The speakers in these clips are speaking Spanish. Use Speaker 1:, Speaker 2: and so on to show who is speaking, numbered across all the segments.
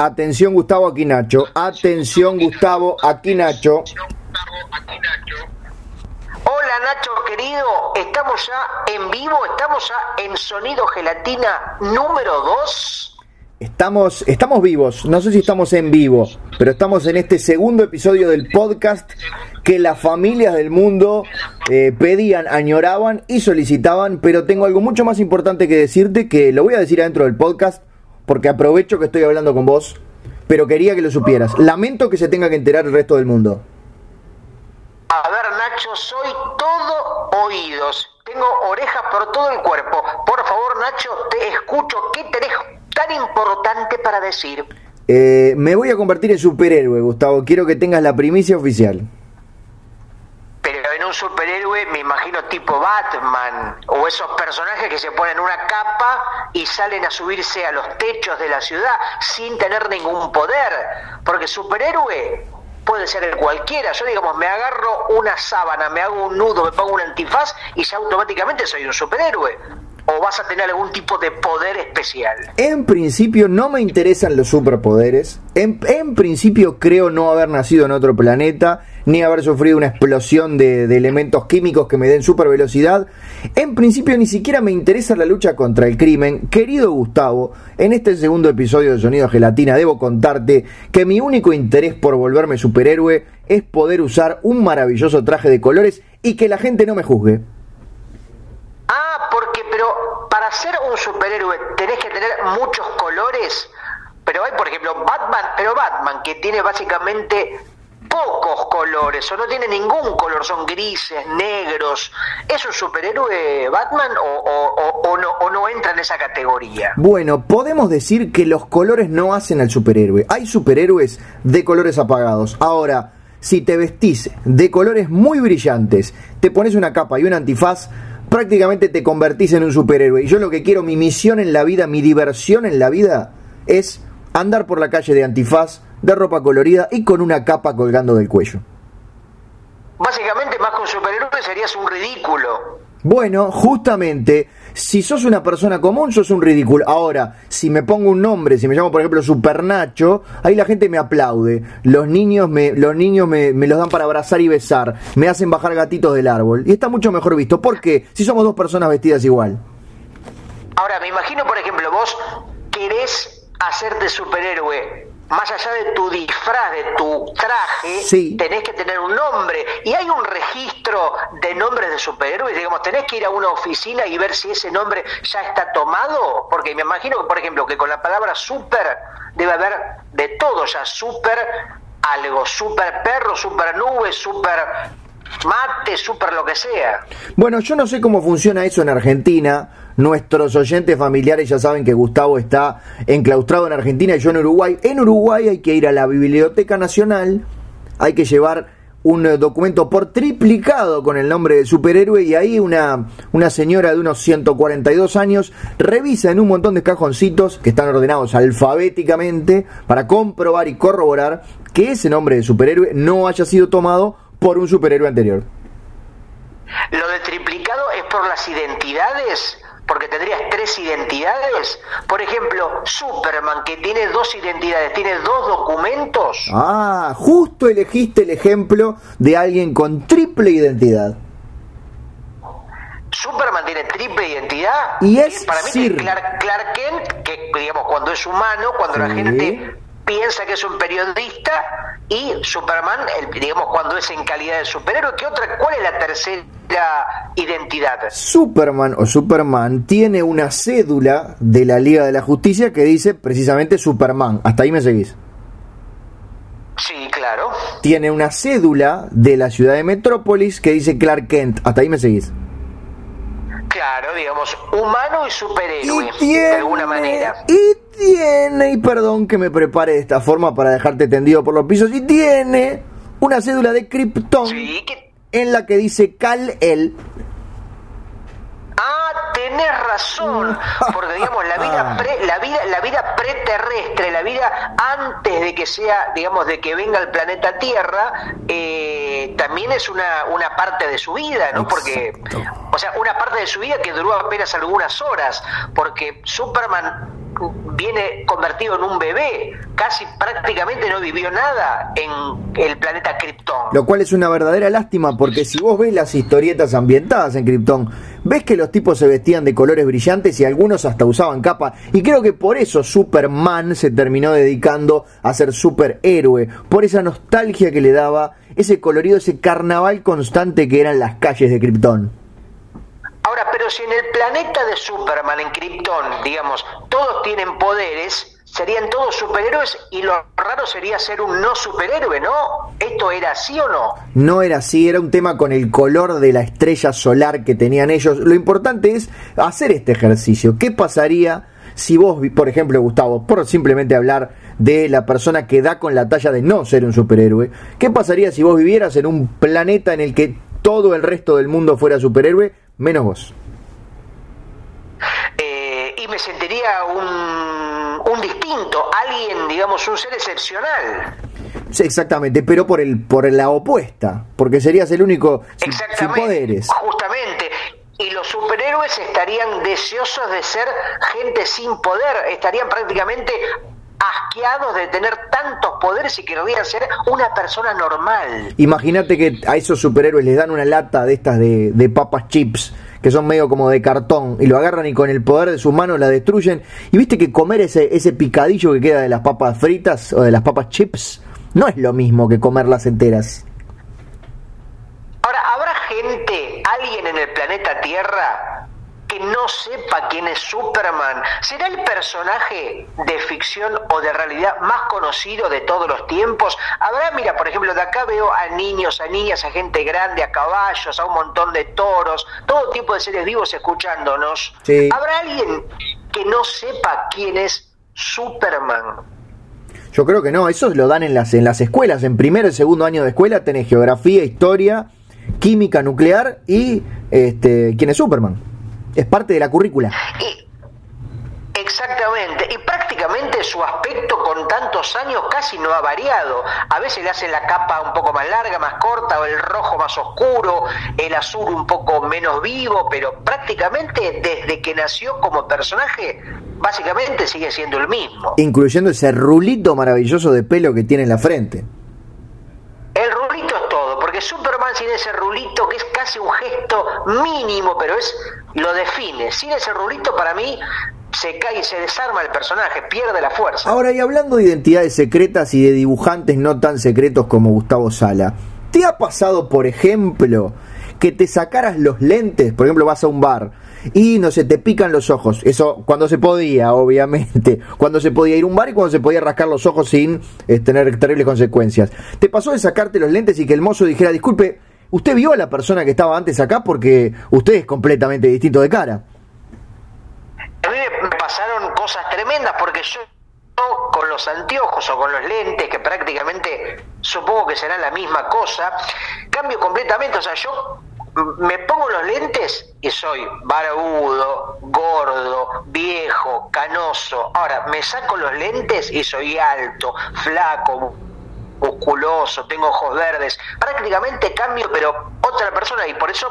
Speaker 1: Atención Gustavo, aquí Nacho. Atención Gustavo, aquí Nacho.
Speaker 2: Hola Nacho querido, estamos ya en vivo, estamos ya en Sonido Gelatina número 2.
Speaker 1: Estamos, estamos vivos, no sé si estamos en vivo, pero estamos en este segundo episodio del podcast que las familias del mundo eh, pedían, añoraban y solicitaban, pero tengo algo mucho más importante que decirte que lo voy a decir adentro del podcast porque aprovecho que estoy hablando con vos, pero quería que lo supieras. Lamento que se tenga que enterar el resto del mundo.
Speaker 2: A ver, Nacho, soy todo oídos. Tengo orejas por todo el cuerpo. Por favor, Nacho, te escucho. ¿Qué tenés tan importante para decir?
Speaker 1: Eh, me voy a convertir en superhéroe, Gustavo. Quiero que tengas la primicia oficial
Speaker 2: un superhéroe, me imagino tipo Batman, o esos personajes que se ponen una capa y salen a subirse a los techos de la ciudad sin tener ningún poder. Porque superhéroe puede ser cualquiera. Yo, digamos, me agarro una sábana, me hago un nudo, me pongo un antifaz y ya automáticamente soy un superhéroe o vas a tener algún tipo de poder especial?
Speaker 1: En principio no me interesan los superpoderes. En, en principio creo no haber nacido en otro planeta, ni haber sufrido una explosión de, de elementos químicos que me den super velocidad. En principio ni siquiera me interesa la lucha contra el crimen. Querido Gustavo, en este segundo episodio de Sonido Gelatina debo contarte que mi único interés por volverme superhéroe es poder usar un maravilloso traje de colores y que la gente no me juzgue.
Speaker 2: Pero para ser un superhéroe tenés que tener muchos colores. Pero hay, por ejemplo, Batman, pero Batman, que tiene básicamente pocos colores, o no tiene ningún color, son grises, negros. ¿Es un superhéroe Batman o, no, o no entra en esa categoría?
Speaker 1: Bueno, podemos decir que los colores no hacen al superhéroe. Hay superhéroes de colores apagados. Ahora, si te vestís de colores muy brillantes, te pones una capa y un antifaz, prácticamente te convertís en un superhéroe. Y yo lo que quiero, mi misión en la vida, mi diversión en la vida, es andar por la calle de antifaz, de ropa colorida y con una capa colgando del cuello.
Speaker 2: Básicamente, más con superhéroe serías un ridículo.
Speaker 1: Bueno, justamente, si sos una persona común, sos un ridículo. Ahora, si me pongo un nombre, si me llamo por ejemplo Supernacho, ahí la gente me aplaude. Los niños me, los niños me, me, los dan para abrazar y besar. Me hacen bajar gatitos del árbol. Y está mucho mejor visto. ¿Por qué? Si somos dos personas vestidas igual.
Speaker 2: Ahora, me imagino, por ejemplo, vos querés hacerte superhéroe más allá de tu disfraz, de tu traje, tenés que tener un nombre. Y hay un registro de nombres de superhéroes, digamos, tenés que ir a una oficina y ver si ese nombre ya está tomado. Porque me imagino, por ejemplo, que con la palabra super debe haber de todo ya, super algo, super perro, super nube, super mate, super lo que sea.
Speaker 1: Bueno, yo no sé cómo funciona eso en Argentina. Nuestros oyentes familiares ya saben que Gustavo está enclaustrado en Argentina y yo en Uruguay. En Uruguay hay que ir a la Biblioteca Nacional, hay que llevar un documento por triplicado con el nombre del superhéroe y ahí una, una señora de unos 142 años revisa en un montón de cajoncitos que están ordenados alfabéticamente para comprobar y corroborar que ese nombre de superhéroe no haya sido tomado por un superhéroe anterior.
Speaker 2: Lo de triplicado es por las identidades, porque tendrías tres identidades. Por ejemplo, Superman, que tiene dos identidades, tiene dos documentos.
Speaker 1: Ah, justo elegiste el ejemplo de alguien con triple identidad.
Speaker 2: Superman tiene triple identidad.
Speaker 1: Y es
Speaker 2: para mí
Speaker 1: Sir.
Speaker 2: Clark, Clark, Kent, que digamos cuando es humano, cuando la gente piensa que es un periodista y Superman, el, digamos, cuando es en calidad de superhéroe. ¿Qué otra, ¿Cuál es la tercera identidad?
Speaker 1: Superman o Superman tiene una cédula de la Liga de la Justicia que dice precisamente Superman. Hasta ahí me seguís.
Speaker 2: Sí, claro.
Speaker 1: Tiene una cédula de la ciudad de Metrópolis que dice Clark Kent. Hasta ahí me seguís.
Speaker 2: Claro, digamos, humano y superhéroe, de alguna manera.
Speaker 1: Y tiene, y perdón que me prepare de esta forma para dejarte tendido por los pisos, y tiene una cédula de Krypton
Speaker 2: Sí,
Speaker 1: en la que dice Kal-El.
Speaker 2: Ah, tenés razón, porque digamos la vida pre, la vida la vida preterrestre, la vida antes de que sea, digamos, de que venga al planeta Tierra, eh, también es una, una parte de su vida, ¿no? Porque, o sea, una parte de su vida que duró apenas algunas horas, porque Superman viene convertido en un bebé, casi prácticamente no vivió nada en el planeta Krypton.
Speaker 1: Lo cual es una verdadera lástima porque si vos ves las historietas ambientadas en Krypton, ves que los tipos se vestían de colores brillantes y algunos hasta usaban capa y creo que por eso Superman se terminó dedicando a ser superhéroe, por esa nostalgia que le daba ese colorido, ese carnaval constante que eran las calles de Krypton.
Speaker 2: Pero si en el planeta de Superman, en Krypton, digamos, todos tienen poderes, serían todos superhéroes y lo raro sería ser un no superhéroe, ¿no? ¿Esto era así o no?
Speaker 1: No era así, era un tema con el color de la estrella solar que tenían ellos. Lo importante es hacer este ejercicio. ¿Qué pasaría si vos, por ejemplo, Gustavo, por simplemente hablar de la persona que da con la talla de no ser un superhéroe, ¿qué pasaría si vos vivieras en un planeta en el que todo el resto del mundo fuera superhéroe, menos vos.
Speaker 2: Y me sentiría un, un distinto, alguien, digamos, un ser excepcional.
Speaker 1: Sí, exactamente, pero por el por la opuesta, porque serías el único sin, sin poderes.
Speaker 2: Justamente, y los superhéroes estarían deseosos de ser gente sin poder, estarían prácticamente asqueados de tener tantos poderes y que querrían ser una persona normal.
Speaker 1: Imagínate que a esos superhéroes les dan una lata de estas de, de papas chips que son medio como de cartón y lo agarran y con el poder de sus manos la destruyen. Y viste que comer ese, ese picadillo que queda de las papas fritas o de las papas chips no es lo mismo que comerlas enteras.
Speaker 2: Ahora, ¿habrá gente, alguien en el planeta Tierra que no sepa quién es Superman? ¿Será el personaje de ficción o de realidad más conocido de todos los tiempos? Habrá, mira, por ejemplo, de acá veo a niños, a niñas, a gente grande, a caballos, a un montón de toros, todo tipo de seres vivos escuchándonos. ¿Habrá alguien que no sepa quién es Superman?
Speaker 1: Yo creo que no, eso lo dan en las, en las escuelas. En primer y segundo año de escuela tenés geografía, historia, química nuclear y este, quién es Superman es parte de la currícula.
Speaker 2: exactamente, y prácticamente su aspecto con tantos años casi no ha variado. A veces le hacen la capa un poco más larga, más corta, o el rojo más oscuro, el azul un poco menos vivo, pero prácticamente desde que nació como personaje, básicamente sigue siendo el mismo.
Speaker 1: Incluyendo ese rulito maravilloso de pelo que tiene en la frente.
Speaker 2: El rulito porque Superman sin ese rulito, que es casi un gesto mínimo, pero es lo define. Sin ese rulito, para mí, se cae y se desarma el personaje, pierde la fuerza.
Speaker 1: Ahora, y hablando de identidades secretas y de dibujantes no tan secretos como Gustavo Sala, ¿te ha pasado, por ejemplo, que te sacaras los lentes? Por ejemplo, vas a un bar y no sé, te pican los ojos. Eso cuando se podía, obviamente. Cuando se podía ir a un bar y cuando se podía rascar los ojos sin eh, tener terribles consecuencias. ¿Te pasó de sacarte los lentes y que el mozo dijera, disculpe, usted vio a la persona que estaba antes acá porque usted es completamente distinto de cara?
Speaker 2: A mí me pasaron cosas tremendas porque yo con los anteojos o con los lentes, que prácticamente supongo que será la misma cosa, cambio completamente. O sea, yo me pongo los lentes y soy barbudo, gordo, viejo, canoso. Ahora, me saco los lentes y soy alto, flaco, musculoso, tengo ojos verdes, prácticamente cambio, pero otra persona, y por eso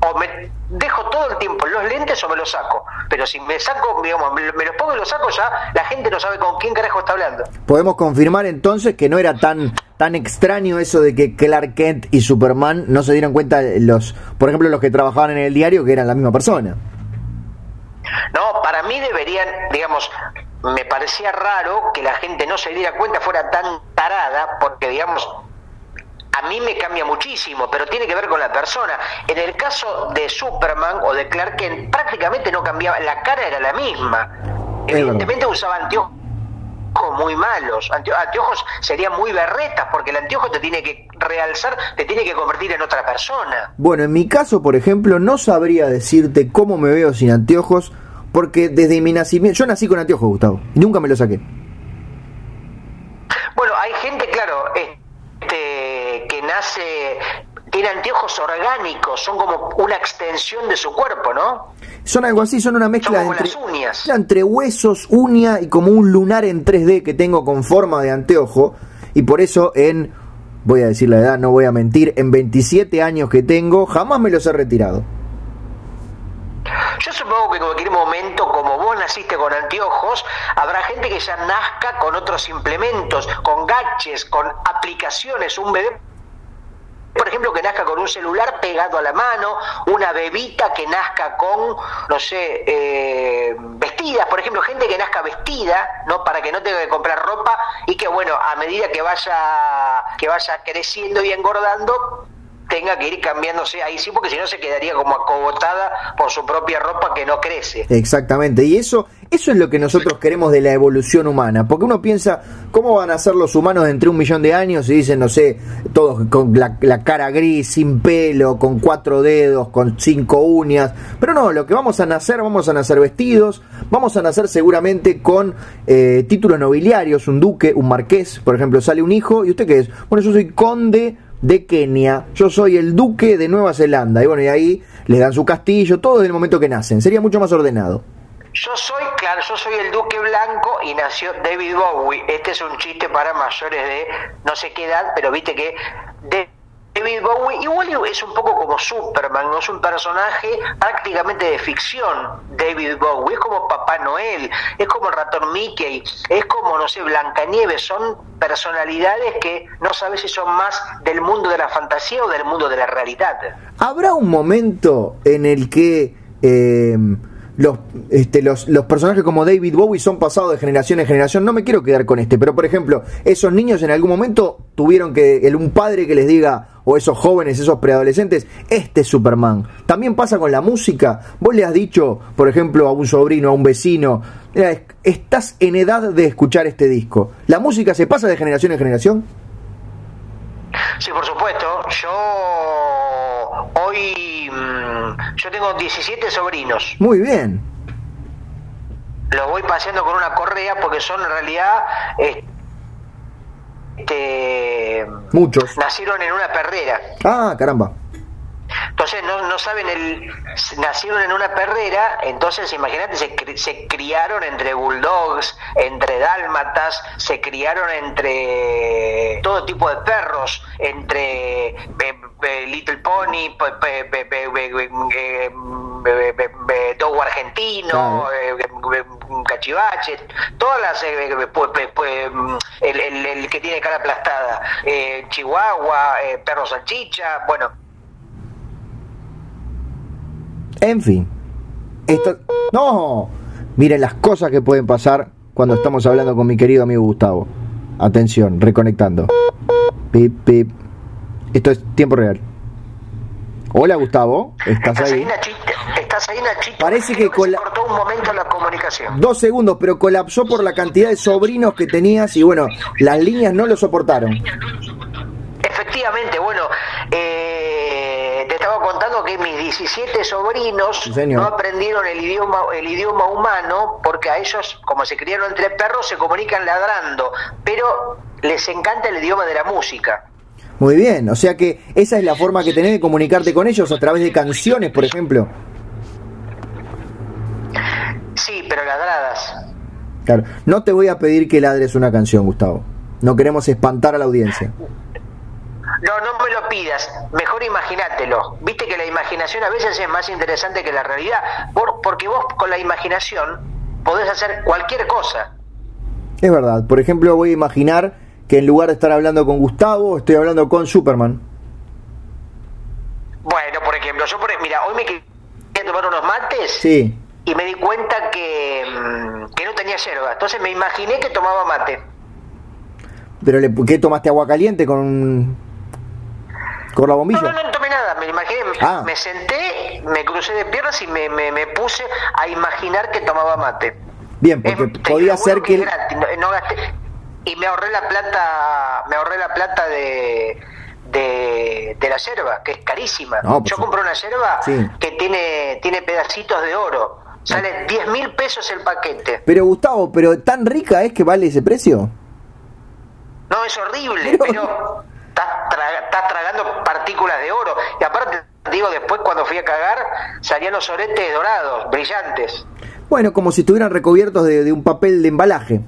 Speaker 2: o me dejo todo el tiempo los lentes o me los saco. Pero si me saco, digamos, me, los pongo y los saco, ya la gente no sabe con quién carajo está hablando.
Speaker 1: Podemos confirmar entonces que no era tan tan extraño eso de que Clark Kent y Superman no se dieran cuenta los, por ejemplo, los que trabajaban en el diario que eran la misma persona.
Speaker 2: No, para mí deberían, digamos, me parecía raro que la gente no se diera cuenta, fuera tan tarada, porque digamos, a mí me cambia muchísimo, pero tiene que ver con la persona. En el caso de Superman o de Clark Kent, prácticamente no cambiaba, la cara era la misma. Evidentemente usaba anteojos muy malos, anteojos serían muy berretas, porque el anteojo te tiene que realzar, te tiene que convertir en otra persona.
Speaker 1: Bueno, en mi caso, por ejemplo, no sabría decirte cómo me veo sin anteojos porque desde mi nacimiento, yo nací con anteojos, Gustavo, y nunca me los saqué.
Speaker 2: Bueno, hay gente, claro, este, que nace, tiene anteojos orgánicos, son como una extensión de su cuerpo, ¿no?
Speaker 1: Son algo así, son una mezcla entre, uñas. entre huesos, uña y como un lunar en 3D que tengo con forma de anteojo, y por eso en, voy a decir la edad, no voy a mentir, en 27 años que tengo, jamás me los he retirado.
Speaker 2: Que en cualquier momento, como vos naciste con anteojos, habrá gente que ya nazca con otros implementos, con gaches, con aplicaciones, un bebé por ejemplo, que nazca con un celular pegado a la mano, una bebita que nazca con, no sé, eh, vestidas, por ejemplo, gente que nazca vestida, ¿no? Para que no tenga que comprar ropa y que, bueno, a medida que vaya, que vaya creciendo y engordando, tenga que ir cambiándose ahí sí, porque si no se quedaría como acogotada por su propia ropa que no crece.
Speaker 1: Exactamente, y eso, eso es lo que nosotros queremos de la evolución humana, porque uno piensa, ¿cómo van a ser los humanos entre un millón de años? Y dicen, no sé, todos con la, cara gris, sin pelo, con cuatro dedos, con cinco uñas, pero no, lo que vamos a nacer, vamos a nacer vestidos, vamos a nacer seguramente con eh, títulos nobiliarios, un duque, un marqués, por ejemplo, sale un hijo, ¿y usted qué es? Bueno, yo soy conde de Kenia, yo soy el duque de Nueva Zelanda. Y bueno, y ahí le dan su castillo, todo desde el momento que nacen. Sería mucho más ordenado.
Speaker 2: Yo soy, claro, yo soy el duque blanco y nació David Bowie. Este es un chiste para mayores de no sé qué edad, pero viste que David Bowie igual es un poco como Superman, no es un personaje prácticamente de ficción. David Bowie es como Papá Noel, es como el ratón Mickey, es como, no sé, Blancanieves, son personalidades que no sabes si son más del mundo de la fantasía o del mundo de la realidad.
Speaker 1: ¿Habrá un momento en el que... Eh los, este, los, los, personajes como David Bowie son pasados de generación en generación. No me quiero quedar con este, pero por ejemplo, esos niños en algún momento tuvieron que el, un padre que les diga, o esos jóvenes, esos preadolescentes, este es Superman. También pasa con la música. Vos le has dicho, por ejemplo, a un sobrino, a un vecino, estás en edad de escuchar este disco. ¿La música se pasa de generación en generación?
Speaker 2: Sí, por supuesto. Yo hoy mm, yo tengo 17 sobrinos.
Speaker 1: Muy bien.
Speaker 2: Los voy paseando con una correa porque son en realidad este
Speaker 1: muchos.
Speaker 2: Nacieron en una perrera.
Speaker 1: Ah, caramba.
Speaker 2: Entonces no, no saben, el, nacieron en una perrera, entonces imagínate, se, se criaron entre bulldogs, entre dálmatas, se criaron entre todo tipo de perros, entre Little Pony, Dogo argentino, cachivache, todas las, el, el, el, que tiene cara aplastada, Chihuahua, perro salchicha, bueno
Speaker 1: En fin. Esto... No. Miren las cosas que pueden pasar cuando estamos hablando con mi querido amigo Gustavo. Atención, reconectando. Pip, pip. Esto es tiempo real. Hola Gustavo, ¿estás, ahí?
Speaker 2: ¿Estás ahí, Nachito?
Speaker 1: Parece que,
Speaker 2: cortó un momento la comunicación.
Speaker 1: Dos segundos, pero colapsó por la cantidad de sobrinos que tenías y bueno, las líneas no lo soportaron.
Speaker 2: Efectivamente, bueno, eh, te estaba contando que mis 17 sobrinos no aprendieron el idioma, el idioma humano porque a ellos, como se criaron entre perros, se comunican ladrando, pero les encanta el idioma de la música.
Speaker 1: Muy bien, o sea que esa es la forma que tenés de comunicarte con ellos a través de canciones, por ejemplo.
Speaker 2: Sí, pero ladradas.
Speaker 1: Claro, no te voy a pedir que ladres una canción, Gustavo. No queremos espantar a la audiencia.
Speaker 2: No, no me lo pidas, mejor imagínatelo. Viste que la imaginación a veces es más interesante que la realidad, porque vos con la imaginación podés hacer cualquier cosa.
Speaker 1: Es verdad, por ejemplo voy a imaginar que en lugar de estar hablando con Gustavo, estoy hablando con Superman.
Speaker 2: Bueno, por ejemplo, yo por, mira, hoy me quería tomar unos mates
Speaker 1: sí.
Speaker 2: y me di cuenta que, mm, que no tenía yerba, entonces me imaginé que tomaba mate.
Speaker 1: ¿Pero le, qué tomaste agua caliente con ¿Con la bombilla?
Speaker 2: No, no, no tomé nada, me imaginé, ah. me senté, me crucé de piernas y me, me, puse a imaginar que tomaba mate.
Speaker 1: Bien, porque podía ser que...
Speaker 2: y me ahorré la plata, me ahorré la plata de, de, de la yerba, que es carísima. Yo compré una yerba que tiene, tiene pedacitos de oro. Sale 10 mil pesos el paquete.
Speaker 1: Pero Gustavo, ¿pero tan rica es que vale ese precio?
Speaker 2: No, es horrible, pero estás, tragando partículas de oro. Y aparte, digo, después cuando fui a cagar, salían los oretes dorados, brillantes.
Speaker 1: Bueno, como si estuvieran recubiertos de, un papel de embalaje.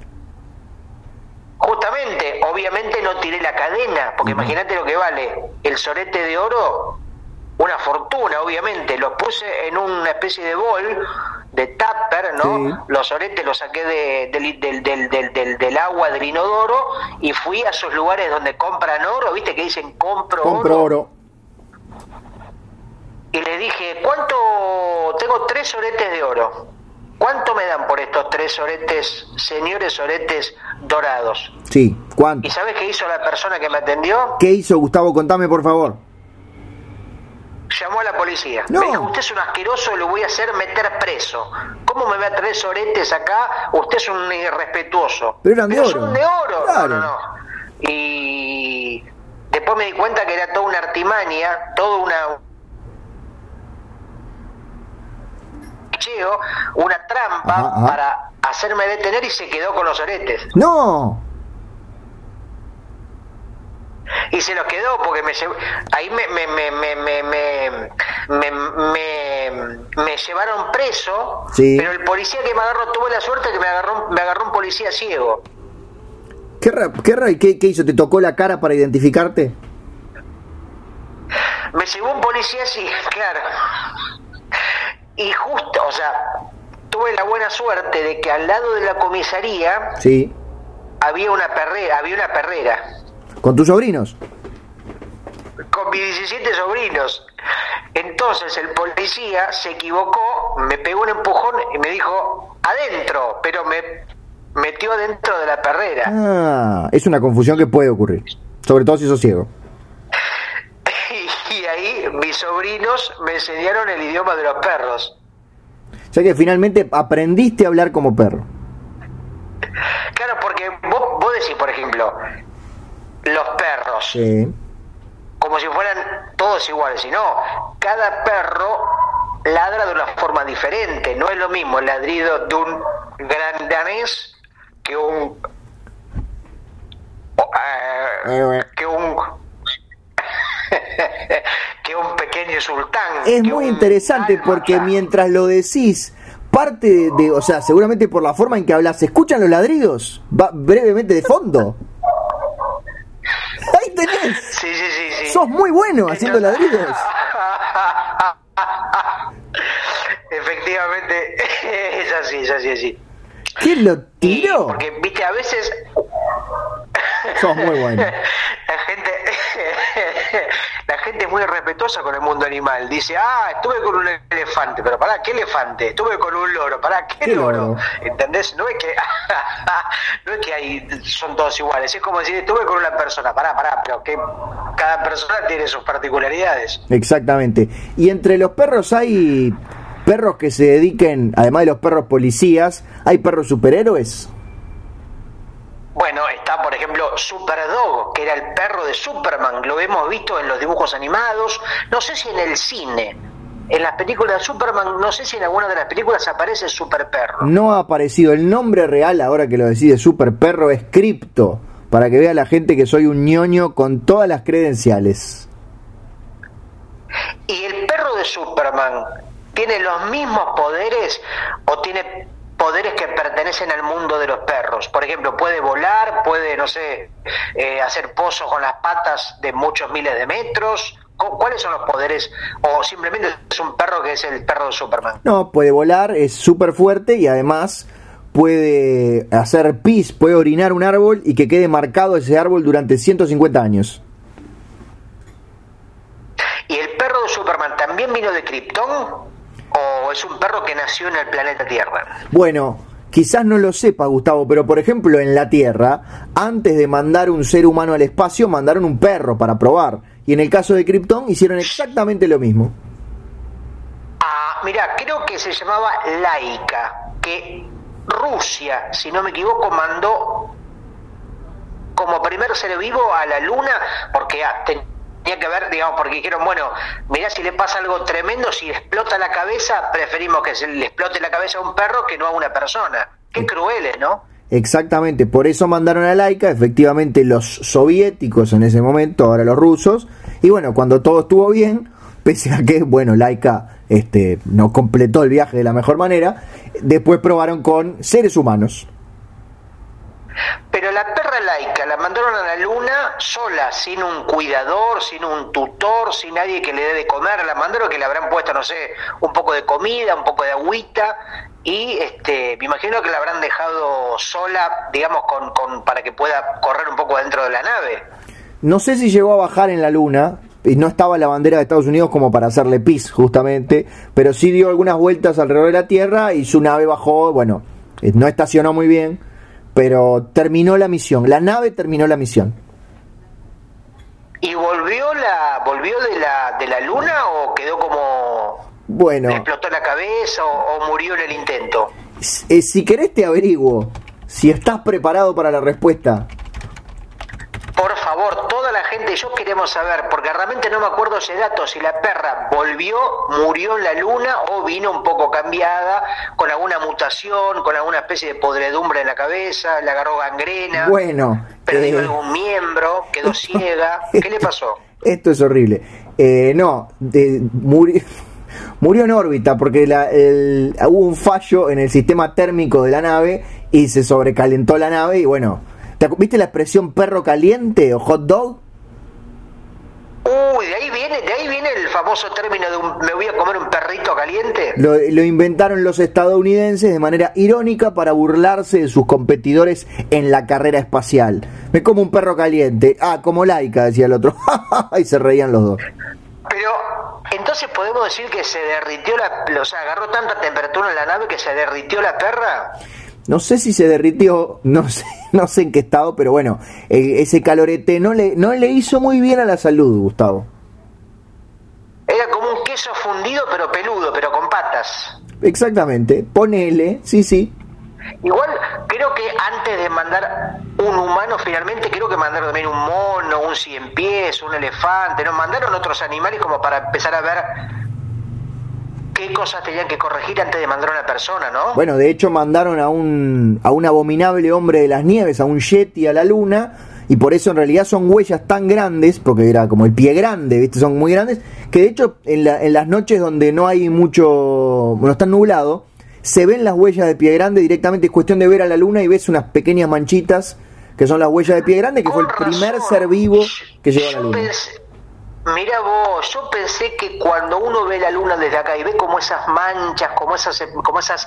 Speaker 2: Justamente, obviamente no tiré la cadena, porque imagínate lo que vale el sorete de oro, una fortuna, obviamente. Los puse en una especie de bol de tupper, ¿no? Los oretes los saqué de, del, del, del, del, agua del inodoro y fui a esos lugares donde compran oro, ¿viste? Que dicen compro,
Speaker 1: compro oro.
Speaker 2: Y le dije, ¿cuánto? Tengo tres oretes de oro. ¿Cuánto me dan por estos tres oretes, señores oretes dorados?
Speaker 1: Sí, ¿cuánto?
Speaker 2: ¿Y sabes qué hizo la persona que me atendió?
Speaker 1: ¿Qué hizo, Gustavo? Contame, por favor
Speaker 2: llamó a la policía. Me dijo, usted es un asqueroso, lo voy a hacer meter preso. ¿Cómo me va a traer soretes acá? Usted es un irrespetuoso.
Speaker 1: Pero eran de oro.
Speaker 2: Son de oro. No, no, no. Y después me di cuenta que era toda una artimaña, toda una una trampa para hacerme detener y se quedó con los oretes.
Speaker 1: No
Speaker 2: y se los quedó porque me ahí me me, me, me, me, me, llevaron preso pero el policía que me agarró tuvo la suerte que me agarró me agarró un policía ciego
Speaker 1: ¿Qué, qué, qué, qué hizo? ¿Te tocó la cara para identificarte?
Speaker 2: Me llevó un policía así, claro. Y justo, o sea, tuve la buena suerte de que al lado de la comisaría
Speaker 1: sí.
Speaker 2: había una perrera, había una perrera.
Speaker 1: ¿Con tus sobrinos?
Speaker 2: Con mis 17 sobrinos. Entonces el policía se equivocó, me pegó un empujón y me dijo, adentro, pero me metió adentro de la perrera.
Speaker 1: Ah, es una confusión que puede ocurrir, sobre todo si sos ciego.
Speaker 2: y ahí mis sobrinos me enseñaron el idioma de los perros.
Speaker 1: O sea que finalmente aprendiste a hablar como perro.
Speaker 2: Claro, porque vos, vos decís, por ejemplo, los perros. Como si fueran todos iguales, y no, cada perro ladra de una forma diferente, no es lo mismo el ladrido de un gran danés que un eh, que un que un pequeño sultán.
Speaker 1: Es muy interesante porque mientras lo decís, parte de, o sea, seguramente por la forma en que hablas, ¿se escuchan los ladridos? Va brevemente de fondo. Tenés.
Speaker 2: Sí, sí, sí, sí.
Speaker 1: Sos muy bueno haciendo ladridos.
Speaker 2: Efectivamente, es así, es así, así.
Speaker 1: ¿Quién lo tiró?
Speaker 2: porque, viste, a veces...
Speaker 1: Sos muy bueno.
Speaker 2: La gente, la gente es muy respetuosa con el mundo animal. Dice, ah, estuve con un elefante, pero pará, ¿qué elefante? Estuve con un loro, pará, ¿qué, loro? ¿Entendés? No es que, no es que ahí son todos iguales, es como decir, estuve con una persona, pará, pará, pero que cada persona tiene sus particularidades.
Speaker 1: Exactamente. Y entre los perros hay perros que se dediquen, además de los perros policías, ¿hay perros superhéroes?
Speaker 2: Bueno, está por ejemplo Superdog, que era el perro de Superman, lo hemos visto en los dibujos animados, no sé si en el cine, en las películas de Superman, no sé si en alguna de las películas aparece Super Perro.
Speaker 1: No ha aparecido, el nombre real ahora que lo decide Super Perro es Crypto, para que vea la gente que soy un ñoño con todas las credenciales.
Speaker 2: ¿Y el perro de Superman tiene los mismos poderes o tiene poderes que pertenecen al mundo de los perros. Por ejemplo, puede volar, puede, no sé, eh, hacer pozos con las patas de muchos miles de metros. ¿Cuáles son los poderes? ¿O simplemente es un perro que es el perro de Superman?
Speaker 1: No, puede volar, es súper fuerte y además puede hacer pis, puede orinar un árbol y que quede marcado ese árbol durante 150 años.
Speaker 2: ¿Y el perro de Superman también vino de Krypton? Es un perro que nació en el planeta Tierra?
Speaker 1: Bueno, quizás no lo sepa Gustavo, pero por ejemplo en la Tierra, antes de mandar un ser humano al espacio, mandaron un perro para probar. Y en el caso de Krypton hicieron exactamente lo mismo.
Speaker 2: Ah, mira, creo que se llamaba Laika, que Rusia, si no me equivoco, mandó como primer ser vivo a la Luna, porque tenía que ver, digamos, porque dijeron, bueno, mirá si le pasa algo tremendo, si explota la cabeza, preferimos que se le explote la cabeza a un perro que no a una persona. Qué crueles, ¿no?
Speaker 1: Exactamente, por eso mandaron a Laika, efectivamente los soviéticos en ese momento, ahora los rusos, y bueno, cuando todo estuvo bien, pese a que, bueno, Laika este, no completó el viaje de la mejor manera, después probaron con seres humanos.
Speaker 2: Pero la perra laica la mandaron a la luna sola, sin un cuidador, sin un tutor, sin nadie que le dé de comer. La mandaron que le habrán puesto, no sé, un poco de comida, un poco de agüita y este, me imagino que la habrán dejado sola, digamos, con, con, para que pueda correr un poco dentro de la nave.
Speaker 1: No sé si llegó a bajar en la luna, y no estaba la bandera de Estados Unidos como para hacerle pis, justamente, pero sí dio algunas vueltas alrededor de la Tierra y su nave bajó, bueno, eh, no estacionó muy bien, pero terminó la misión. La nave terminó la misión.
Speaker 2: ¿Y volvió la volvió de la de la luna o quedó como
Speaker 1: bueno,
Speaker 2: explotó la cabeza o, murió en el intento?
Speaker 1: Eh, si querés te averiguo si estás preparado para la respuesta.
Speaker 2: Por favor, toda la gente, yo queremos saber, porque realmente no me acuerdo ese dato, si la perra volvió, murió en la luna o vino un poco cambiada, con alguna mutación, con alguna especie de podredumbre en la cabeza, le agarró gangrena,
Speaker 1: bueno,
Speaker 2: perdió eh, algún miembro, quedó ciega. ¿Qué le pasó?
Speaker 1: Esto es horrible. Eh, no, de, murió, murió en órbita porque la, hubo un fallo en el sistema térmico de la nave y se sobrecalentó la nave y bueno ¿Viste la expresión perro caliente o hot dog?
Speaker 2: Uy, de ahí viene, de ahí viene el famoso término de un, me voy a comer un perrito caliente.
Speaker 1: Lo, inventaron los estadounidenses de manera irónica para burlarse de sus competidores en la carrera espacial. Me como un perro caliente. Ah, como laica, decía el otro. y se reían los dos.
Speaker 2: Pero entonces podemos decir que se derritió la, o sea, agarró tanta temperatura en la nave que se derritió la perra.
Speaker 1: No sé si se derritió, no sé, no sé en qué estado, pero bueno, ese calorete no le, no le hizo muy bien a la salud, Gustavo.
Speaker 2: Era como un queso fundido, pero peludo, pero con patas.
Speaker 1: Exactamente, ponele, sí, sí.
Speaker 2: Igual creo que antes de mandar un humano, finalmente creo que mandaron también un mono, un cien pies, un elefante, nos mandaron otros animales como para empezar a ver qué cosas tenían que corregir antes de mandar a una persona, ¿no?
Speaker 1: Bueno, de hecho mandaron a un, a un abominable hombre de las nieves, a un Yeti a la luna, y por eso en realidad son huellas tan grandes, porque era como el pie grande, ¿viste? Son muy grandes, que de hecho en, en las noches donde no hay mucho, bueno, está nublado, se ven las huellas de pie grande directamente, es cuestión de ver a la luna y ves unas pequeñas manchitas que son las huellas de pie grande, que fue el primer ser vivo que llegó a la luna.
Speaker 2: Mira vos, yo pensé que cuando uno ve la luna desde acá y ve como esas manchas, como esas, como esas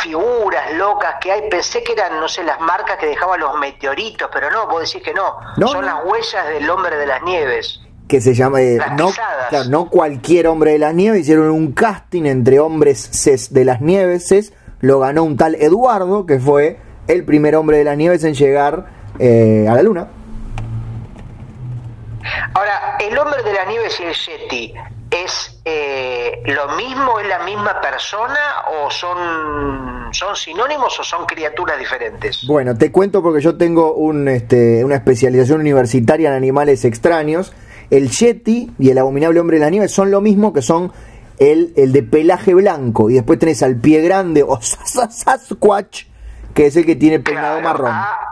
Speaker 2: figuras locas que hay, pensé que eran, no sé, las marcas que dejaban los meteoritos, pero no, vos decís que no, son las huellas del hombre de las nieves.
Speaker 1: Que se llama, eh, no, no cualquier hombre de las nieves, hicieron un casting entre hombres de las nieves, lo ganó un tal Eduardo, que fue el primer hombre de las nieves en llegar eh, a la luna.
Speaker 2: Ahora, ¿el hombre de la nieve y el Yeti es eh, lo mismo, es la misma persona o son, son sinónimos o son criaturas diferentes?
Speaker 1: Bueno, te cuento porque yo tengo un, este, una especialización universitaria en animales extraños. El Yeti y el abominable hombre de la nieve son lo mismo que son el, el de pelaje blanco. Y después tenés al pie grande o Sasquatch, que es el que tiene peinado marrón. Ah,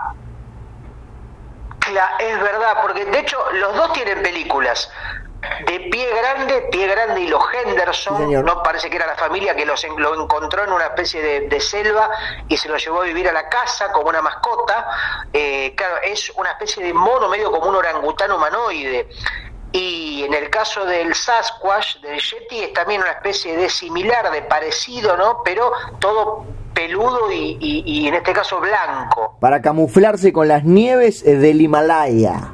Speaker 2: es verdad, porque de hecho los dos tienen películas. De pie grande, pie grande y los Henderson, no parece que era la familia que los, lo encontró en una especie de, selva y se lo llevó a vivir a la casa como una mascota. Eh, claro, es una especie de mono medio como un orangután humanoide. Y en el caso del Sasquatch, del Yeti, es también una especie de similar, de parecido, ¿no? Pero todo peludo y, en este caso blanco.
Speaker 1: Para camuflarse con las nieves del Himalaya.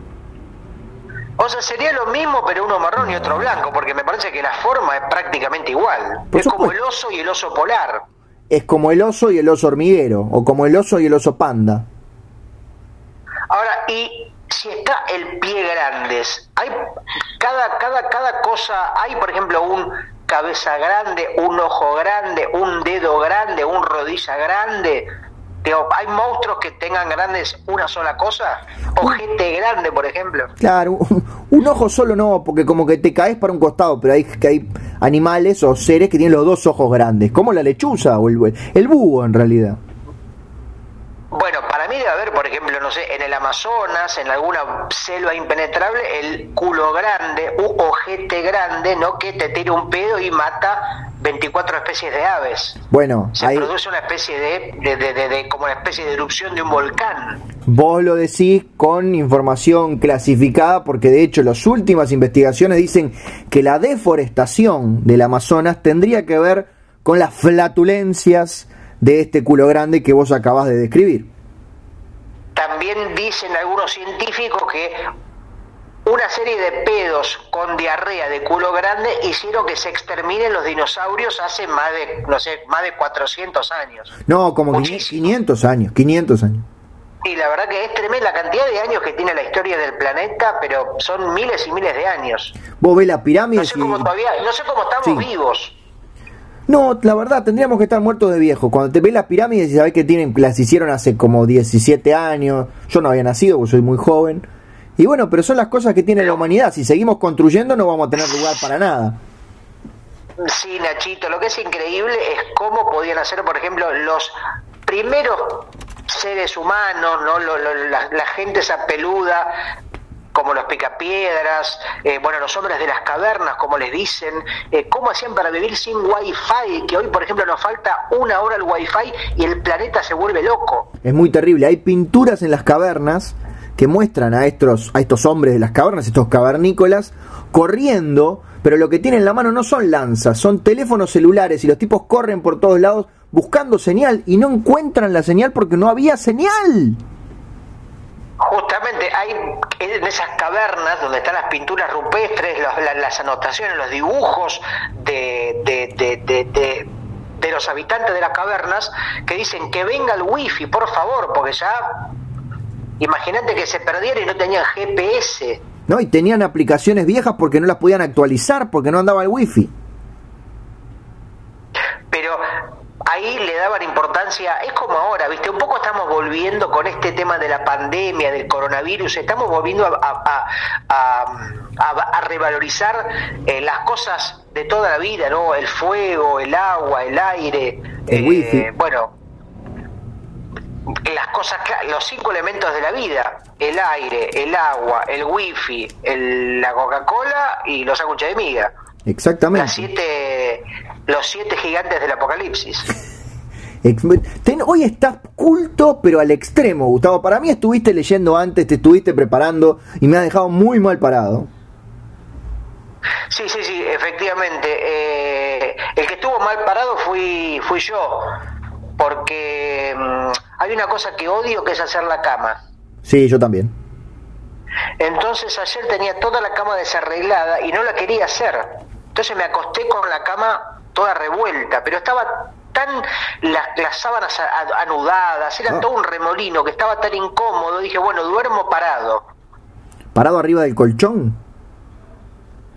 Speaker 2: O sea, sería lo mismo, pero uno marrón y otro blanco, porque me parece que la forma es prácticamente igual. es como el oso y el oso polar.
Speaker 1: Es como el oso y el oso hormiguero, o como el oso y el oso panda.
Speaker 2: Ahora, y si está el pie grandes, hay cada, cada, cada cosa, hay por ejemplo un cabeza grande, un ojo grande, un dedo grande, un rodilla grande. ¿Hay monstruos que tengan grandes una sola cosa? Ojete grande, por ejemplo.
Speaker 1: Claro, un, ojo solo no, porque como que te caes para un costado, pero hay, que hay animales o seres que tienen los dos ojos grandes, como la lechuza o el, el búho en realidad.
Speaker 2: Bueno, debe haber, por ejemplo, no sé, en el Amazonas, en alguna selva impenetrable, el culo grande u ojete grande, ¿no? Que te tira un pedo y mata 24 especies de aves.
Speaker 1: Bueno,
Speaker 2: se produce una especie de, de, de, como una especie de erupción de un volcán.
Speaker 1: Vos lo decís con información clasificada porque de hecho las últimas investigaciones dicen que la deforestación del Amazonas tendría que ver con las flatulencias de este culo grande que vos acabas de describir.
Speaker 2: También dicen algunos científicos que una serie de pedos con diarrea de culo grande hicieron que se exterminen los dinosaurios hace más de, no sé, más de 400 años.
Speaker 1: No, como 500 años, 500 años.
Speaker 2: Y la verdad que es tremenda la cantidad de años que tiene la historia del planeta, pero son miles y miles de años.
Speaker 1: Vos ves la pirámide.
Speaker 2: No sé cómo todavía, no sé cómo estamos vivos.
Speaker 1: No, la verdad, tendríamos que estar muertos de viejo. Cuando te ves las pirámides y sabes que tienen, las hicieron hace como 17 años. Yo no había nacido, porque soy muy joven. Y bueno, pero son las cosas que tiene la humanidad. Si seguimos construyendo no vamos a tener lugar para nada.
Speaker 2: Sí, Nachito, lo que es increíble es cómo podían hacer, por ejemplo, los primeros seres humanos, ¿no? la, gente esa peluda, como los picapiedras, eh, bueno, los hombres de las cavernas, como les dicen, eh, cómo hacían para vivir sin wifi, que hoy, por ejemplo, nos falta una hora el wifi y el planeta se vuelve loco.
Speaker 1: Es muy terrible, hay pinturas en las cavernas que muestran a estos, a estos hombres de las cavernas, estos cavernícolas, corriendo, pero lo que tienen en la mano no son lanzas, son teléfonos celulares y los tipos corren por todos lados buscando señal y no encuentran la señal porque no había señal.
Speaker 2: Justamente hay en esas cavernas donde están las pinturas rupestres, las, anotaciones, los dibujos de, de, de, los habitantes de las cavernas que dicen que venga el wifi, por favor, porque ya Imagínate que se perdiera y no tenían GPS.
Speaker 1: No, y tenían aplicaciones viejas porque no las podían actualizar, porque no andaba el wifi.
Speaker 2: Pero ahí le daban importancia, es como ahora, ¿viste? Un poco estamos volviendo con este tema de la pandemia, del coronavirus, estamos volviendo a, a, revalorizar eh, las cosas de toda la vida, ¿no? El fuego, el agua, el aire.
Speaker 1: El wifi. Eh,
Speaker 2: bueno, las cosas, los cinco elementos de la vida, el aire, el agua, el wifi, el, la Coca-Cola y los sándwiches de miga.
Speaker 1: Exactamente.
Speaker 2: siete, los siete gigantes del apocalipsis.
Speaker 1: hoy estás culto, pero al extremo, Gustavo. Para mí estuviste leyendo antes, te estuviste preparando y me ha dejado muy mal parado.
Speaker 2: Sí, sí, sí, efectivamente. Eh, el que estuvo mal parado fui, fui yo porque mm, hay una cosa que odio que es hacer la cama.
Speaker 1: Sí, yo también.
Speaker 2: Entonces ayer tenía toda la cama desarreglada y no la quería hacer. Entonces me acosté con la cama toda revuelta, pero estaba tan las, sábanas anudadas, era ah. todo un remolino que estaba tan incómodo, dije, bueno, duermo parado.
Speaker 1: ¿Parado arriba del colchón?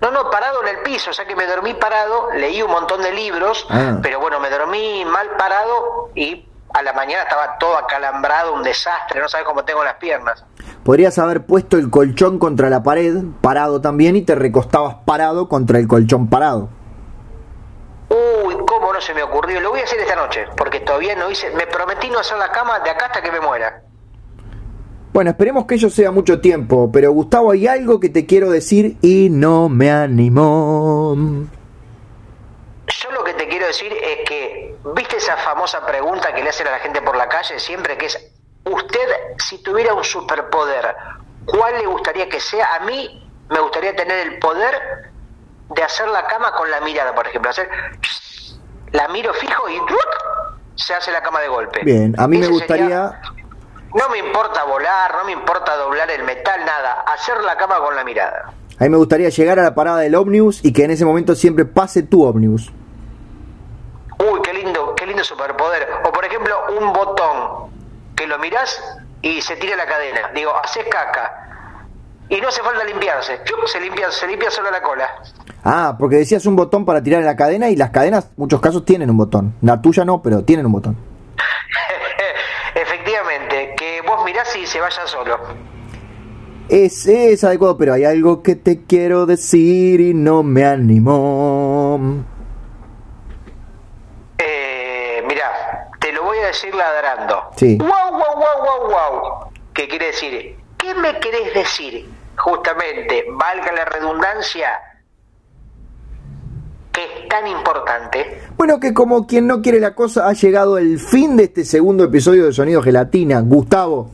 Speaker 2: No, no, parado en el piso, o sea que me dormí parado, leí un montón de libros, ah. pero bueno, me dormí mal parado y a la mañana estaba todo acalambrado, un desastre, no sabes cómo tengo las piernas.
Speaker 1: Podrías haber puesto el colchón contra la pared, parado también, y te recostabas parado contra el colchón parado.
Speaker 2: No se me ocurrió, lo voy a hacer esta noche, porque todavía no hice, me prometí no hacer la cama de acá hasta que me muera.
Speaker 1: Bueno, esperemos que ello sea mucho tiempo, pero Gustavo, hay algo que te quiero decir y no me animó.
Speaker 2: Yo lo que te quiero decir es que, ¿viste esa famosa pregunta que le hacen a la gente por la calle siempre? Que es, usted si tuviera un superpoder, ¿cuál le gustaría que sea? A mí me gustaría tener el poder de hacer la cama con la mirada, por ejemplo, hacer la miro fijo y se hace la cama de golpe.
Speaker 1: Bien, a mí me gustaría
Speaker 2: no me importa volar, no me importa doblar el metal, nada. Hacer la cama con la mirada.
Speaker 1: A mí me gustaría llegar a la parada del ómnibus y que en ese momento siempre pase tu ómnibus.
Speaker 2: Uy, qué lindo, qué lindo superpoder. O por ejemplo, un botón que lo mirás y se tira la cadena. Digo, haces caca. Y no hace falta limpiarse. Se limpia, se limpia solo la cola.
Speaker 1: Ah, porque decías un botón para tirar en la cadena y las cadenas, en muchos casos, tienen un botón. La tuya no, pero tienen un botón.
Speaker 2: Efectivamente, que vos mirás y se vaya solo.
Speaker 1: Es, es adecuado, pero hay algo que te quiero decir y no me animó.
Speaker 2: Eh, mira, te lo voy a decir ladrando.
Speaker 1: Sí.
Speaker 2: Wow, wow, wow, wow, wow. ¿Qué quiere decir? ¿Qué me querés decir? Justamente, valga la redundancia, que es tan importante.
Speaker 1: Bueno, que como quien no quiere la cosa, ha llegado el fin de este segundo episodio de Sonido Gelatina. Gustavo.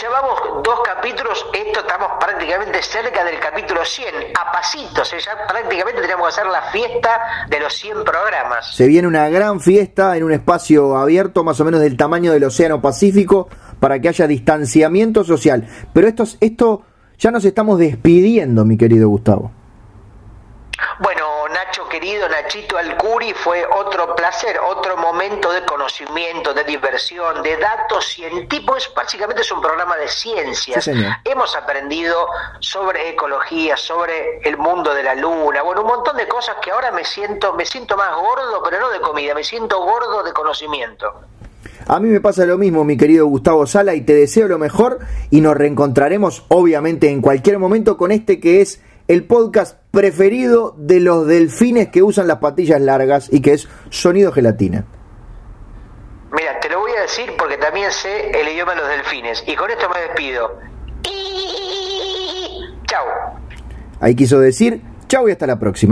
Speaker 2: llevamos dos capítulos, esto estamos prácticamente cerca del capítulo 100, a pasitos, ¿eh? ya prácticamente tenemos que hacer la fiesta de los 100 programas.
Speaker 1: Se viene una gran fiesta en un espacio abierto más o menos del tamaño del Océano Pacífico para que haya distanciamiento social. Pero esto, esto ya nos estamos despidiendo, mi querido Gustavo.
Speaker 2: Bueno, Nacho querido, Nachito Alcuri, fue otro placer, otro momento de conocimiento, de diversión, de datos científicos. Básicamente es un programa de ciencias. Hemos aprendido sobre ecología, sobre el mundo de la luna, bueno, un montón de cosas que ahora me siento, me siento más gordo, pero no de comida, me siento gordo de conocimiento.
Speaker 1: A mí me pasa lo mismo, mi querido Gustavo Sala, y te deseo lo mejor y nos reencontraremos obviamente en cualquier momento con este que es el podcast preferido de los delfines que usan las patillas largas y que es Sonido Gelatina.
Speaker 2: Mira, te lo voy a decir porque también sé el idioma de los delfines. Y con esto me despido. Chao.
Speaker 1: Ahí quiso decir, chao y hasta la próxima.